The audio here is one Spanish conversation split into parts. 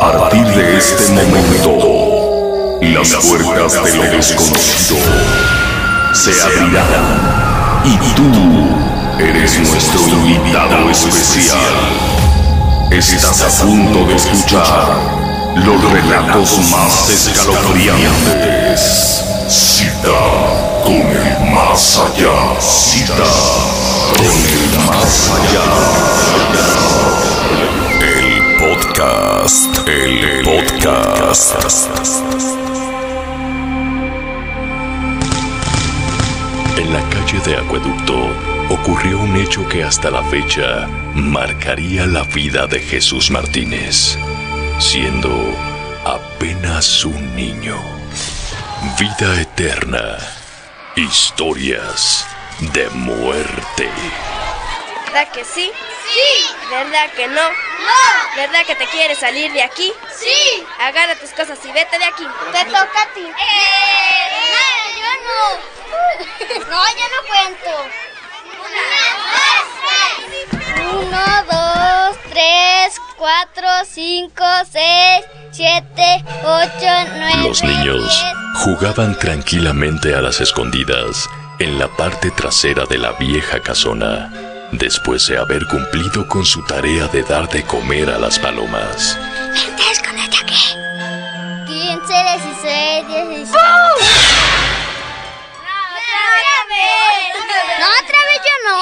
A partir de este momento, las puertas de lo desconocido se abrirán y tú eres nuestro invitado especial. Estás a punto de escuchar los relatos más escalofriantes. Cita con el más allá. Cita con el más allá. El podcast. El podcast. En la calle de Acueducto ocurrió un hecho que hasta la fecha marcaría la vida de Jesús Martínez, siendo apenas un niño. Vida eterna. Historias de muerte. ¿Verdad que sí? Sí. ¿Verdad que no? No. ¿Verdad que te quieres salir de aquí? Sí. Agarra tus cosas y vete de aquí. Te toca a ti. Eh, nada, yo no. No, yo no cuento. Uno, dos, tres, cuatro, cinco, seis, siete, ocho, nueve. Los niños diez. jugaban tranquilamente a las escondidas en la parte trasera de la vieja casona, después de haber cumplido con su tarea de dar de comer a las palomas. Vente, escóndete aquí. 15, 16, 17. No, otra vez yo no.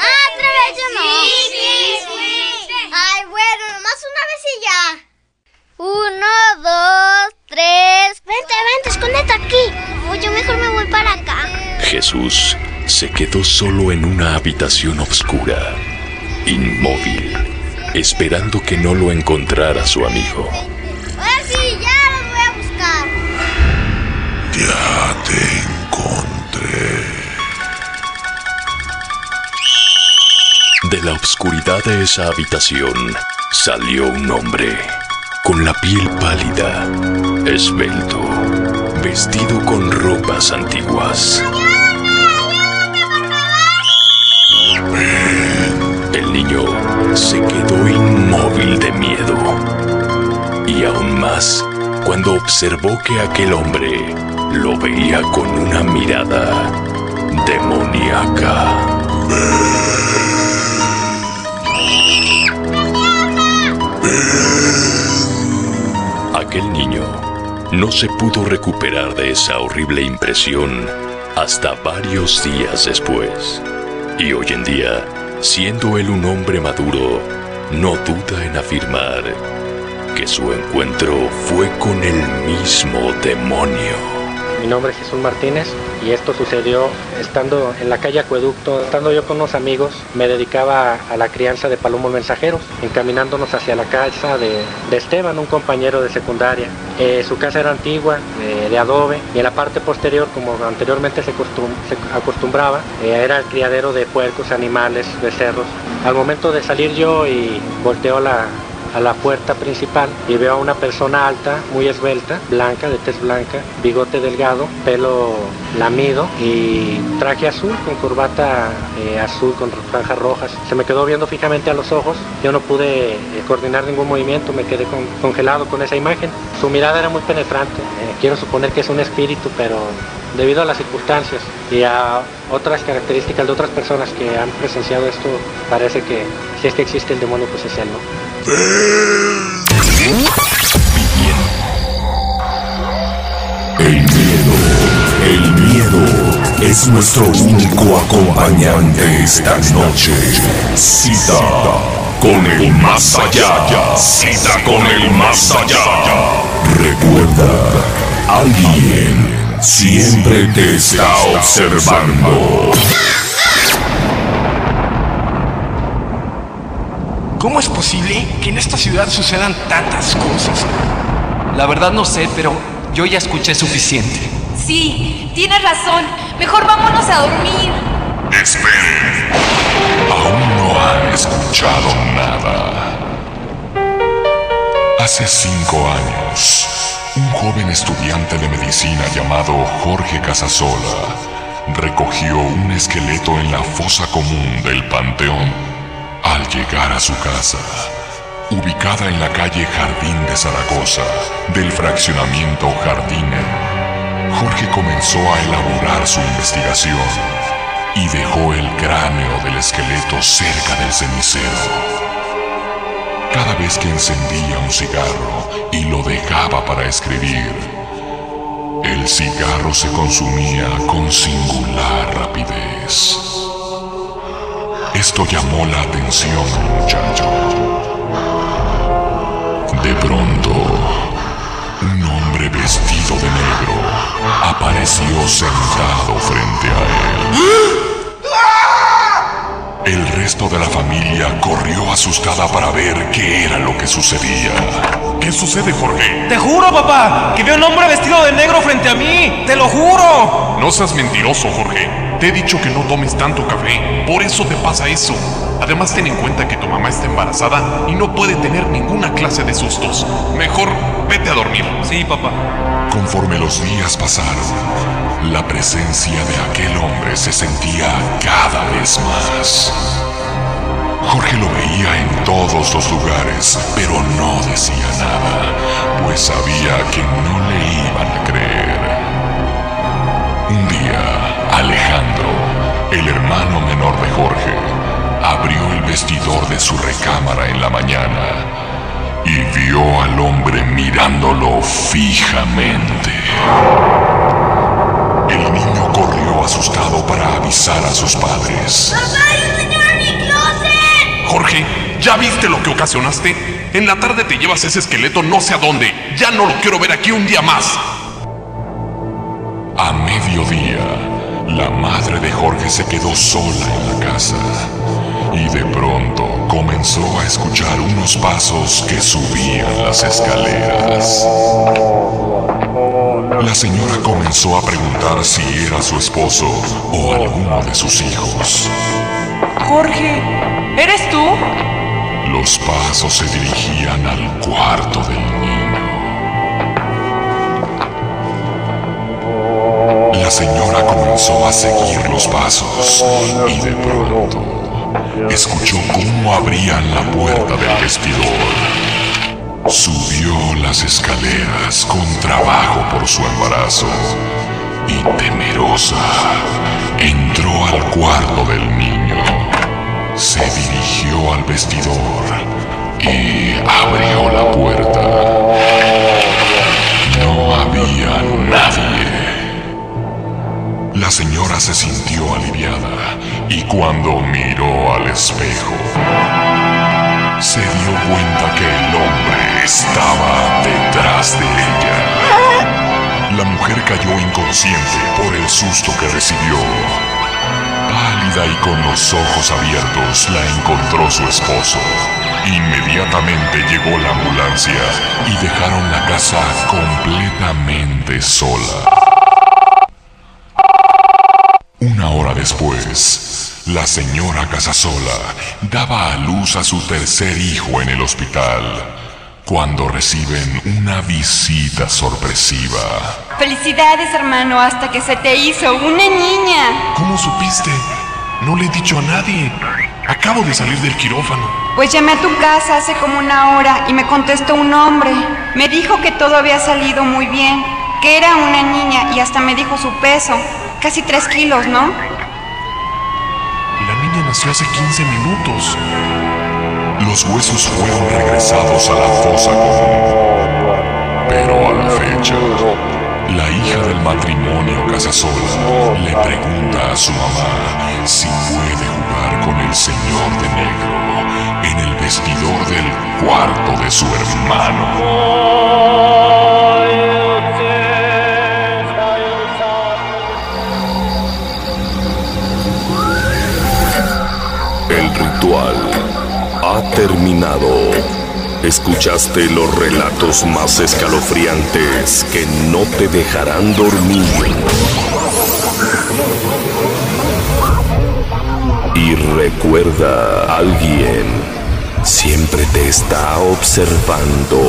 Ah, otra vez yo no. Ay, bueno, nomás una vez y ya. Uno, dos, tres. Vente, vente, escóndete aquí. Uy, yo mejor me voy para acá. Jesús se quedó solo en una habitación oscura, inmóvil, esperando que no lo encontrara su amigo. Ahora sí, ya los voy a buscar. Ya te encontré. De la oscuridad de esa habitación salió un hombre con la piel pálida, esbelto, vestido con ropas antiguas. Se quedó inmóvil de miedo. Y aún más cuando observó que aquel hombre lo veía con una mirada demoníaca. Aquel niño no se pudo recuperar de esa horrible impresión hasta varios días después. Y hoy en día, siendo él un hombre maduro, no duda en afirmar que su encuentro fue con el mismo demonio. Mi nombre es Jesús Martínez y esto sucedió estando en la calle Acueducto, estando yo con unos amigos, me dedicaba a la crianza de palomos mensajeros, encaminándonos hacia la casa de, de Esteban, un compañero de secundaria. Eh, su casa era antigua, de adobe, y en la parte posterior, como anteriormente se, costum- se acostumbraba, eh, era el criadero de puercos, animales, becerros. Al momento de salir yo y volteo la, a la puerta principal y veo a una persona alta, muy esbelta, blanca, de tez blanca, bigote delgado, pelo lamido y traje azul con corbata eh, azul con franjas rojas. Se me quedó viendo fijamente a los ojos, yo no pude eh, coordinar ningún movimiento, me quedé con- congelado con esa imagen. Su mirada era muy penetrante, eh, quiero suponer que es un espíritu, pero debido a las circunstancias y a otras características de otras personas que han presenciado esto, parece que si es que existe el demonio, pues es él, ¿no? El miedo, el miedo es nuestro único acompañante esta noche. Cita con el más allá. Cita con el más allá. Recuerda, alguien siempre te está observando. ¿Cómo es posible que en esta ciudad sucedan tantas cosas? La verdad no sé, pero yo ya escuché suficiente. Sí, tienes razón. Mejor vámonos a dormir. Esperen. Aún no han escuchado nada. Hace cinco años, un joven estudiante de medicina llamado Jorge Casasola recogió un esqueleto en la fosa común del Panteón. Al llegar a su casa, ubicada en la calle Jardín de Zaragoza, del fraccionamiento Jardine, Jorge comenzó a elaborar su investigación y dejó el cráneo del esqueleto cerca del cenicero. Cada vez que encendía un cigarro y lo dejaba para escribir, el cigarro se consumía con singular rapidez. Esto llamó la atención muchacho. De pronto, un hombre vestido de negro apareció sentado frente a él. El resto de la familia corrió asustada para ver qué era lo que sucedía. ¿Qué sucede, Jorge? Te juro, papá, que veo un hombre vestido de negro frente a mí. Te lo juro. No seas mentiroso, Jorge. Te he dicho que no tomes tanto café. Por eso te pasa eso. Además, ten en cuenta que tu mamá está embarazada y no puede tener ninguna clase de sustos. Mejor vete a dormir. Sí, papá. Conforme los días pasaron, la presencia de aquel hombre se sentía cada vez más. Jorge lo veía en todos los lugares, pero no decía nada, pues sabía que no le iban a creer. Un día, Alejandro, el hermano menor de Jorge, abrió el vestidor de su recámara en la mañana y vio al hombre mirándolo fijamente. El niño corrió asustado para avisar a sus padres. Jorge, ¿ya viste lo que ocasionaste? En la tarde te llevas ese esqueleto no sé a dónde. Ya no lo quiero ver aquí un día más. A mediodía, la madre de Jorge se quedó sola en la casa y de pronto comenzó a escuchar unos pasos que subían las escaleras. La señora comenzó a preguntar si era su esposo o alguno de sus hijos. Jorge, ¿eres tú? Los pasos se dirigían al cuarto del niño. La señora comenzó a seguir los pasos y de pronto escuchó cómo abrían la puerta del vestidor. Subió las escaleras con trabajo por su embarazo y temerosa entró al cuarto del niño. Se dirigió al vestidor y abrió la puerta. Se sintió aliviada y cuando miró al espejo, se dio cuenta que el hombre estaba detrás de ella. La mujer cayó inconsciente por el susto que recibió. Pálida y con los ojos abiertos la encontró su esposo. Inmediatamente llegó la ambulancia y dejaron la casa completamente sola. Una hora la señora Casasola daba a luz a su tercer hijo en el hospital cuando reciben una visita sorpresiva. Felicidades, hermano, hasta que se te hizo una niña. ¿Cómo supiste? No le he dicho a nadie. Acabo de salir del quirófano. Pues llamé a tu casa hace como una hora y me contestó un hombre. Me dijo que todo había salido muy bien, que era una niña y hasta me dijo su peso. Casi tres kilos, ¿no? Nació hace 15 minutos. Los huesos fueron regresados a la fosa común. Pero a la fecha, la hija del matrimonio Casasola le pregunta a su mamá si puede jugar con el señor de negro en el vestidor del cuarto de su hermano. Ha terminado. Escuchaste los relatos más escalofriantes que no te dejarán dormir. Y recuerda, alguien siempre te está observando.